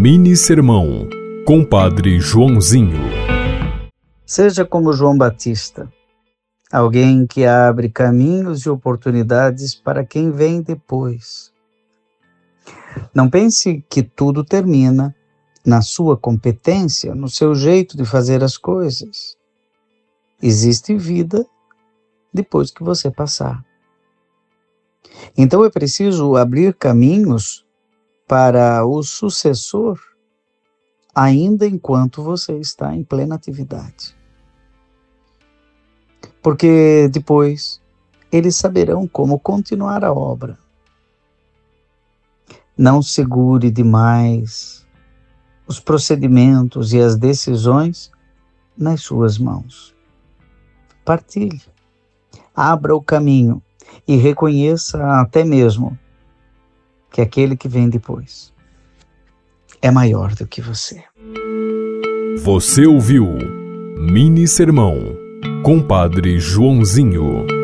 Mini Sermão, Compadre Joãozinho. Seja como João Batista, alguém que abre caminhos e oportunidades para quem vem depois. Não pense que tudo termina na sua competência, no seu jeito de fazer as coisas. Existe vida depois que você passar. Então é preciso abrir caminhos para o sucessor, ainda enquanto você está em plena atividade. Porque depois eles saberão como continuar a obra. Não segure demais os procedimentos e as decisões nas suas mãos. Partilhe, abra o caminho e reconheça até mesmo que aquele que vem depois é maior do que você. Você ouviu Mini Sermão, Compadre Joãozinho.